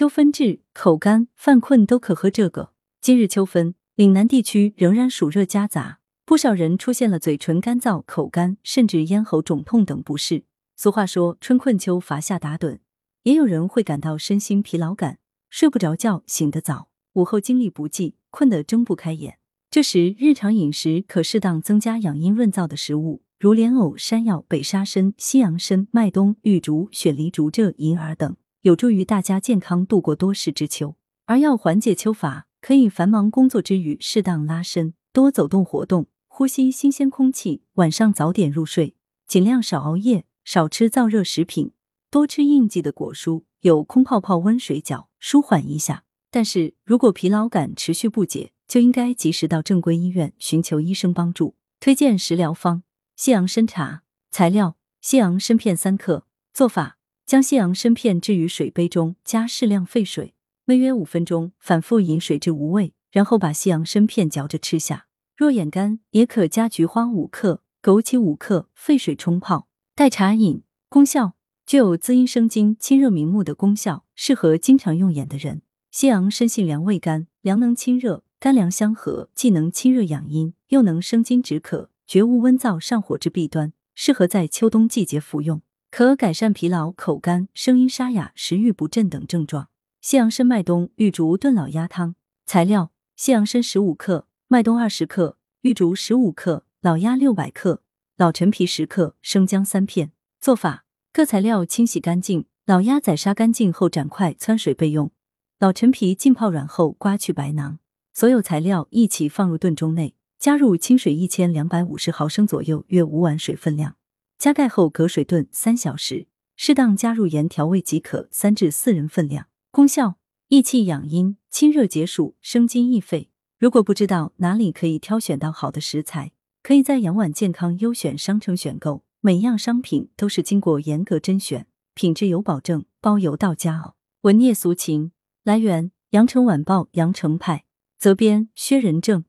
秋分至，口干、犯困都可喝这个。今日秋分，岭南地区仍然暑热夹杂，不少人出现了嘴唇干燥、口干，甚至咽喉肿痛等不适。俗话说“春困秋乏夏打盹”，也有人会感到身心疲劳感，睡不着觉，醒得早，午后精力不济，困得睁不开眼。这时，日常饮食可适当增加养阴润燥的食物，如莲藕、山药、北沙参、西洋参、麦冬、玉竹、雪梨竹蔗、银耳等。有助于大家健康度过多事之秋，而要缓解秋乏，可以繁忙工作之余适当拉伸，多走动活动，呼吸新鲜空气。晚上早点入睡，尽量少熬夜，少吃燥热食品，多吃应季的果蔬，有空泡泡温水饺，舒缓一下。但是如果疲劳感持续不解，就应该及时到正规医院寻求医生帮助。推荐食疗方：西洋参茶。材料：西洋参片三克。做法。将西洋参片置于水杯中，加适量沸水，煨约五分钟，反复饮水至无味，然后把西洋参片嚼着吃下。若眼干，也可加菊花五克、枸杞五克，沸水冲泡，代茶饮。功效具有滋阴生津、清热明目的功效，适合经常用眼的人。西洋参性凉味甘，凉能清热，甘凉相合，既能清热养阴，又能生津止渴，绝无温燥上火之弊端，适合在秋冬季节服用。可改善疲劳、口干、声音沙哑、食欲不振等症状。西洋参麦冬玉竹炖老鸭汤材料：西洋参十五克，麦冬二十克，玉竹十五克，老鸭六百克，老陈皮十克，生姜三片。做法：各材料清洗干净，老鸭宰杀干净后斩块汆水备用。老陈皮浸泡软后刮去白囊。所有材料一起放入炖盅内，加入清水一千两百五十毫升左右，约五碗水分量。加盖后隔水炖三小时，适当加入盐调味即可。三至四人份量。功效：益气养阴、清热解暑、生津益肺。如果不知道哪里可以挑选到好的食材，可以在杨婉健康优选商城选购。每样商品都是经过严格甄选，品质有保证，包邮到家哦。文聂俗情，来源：羊城晚报羊城派，责编：薛仁正。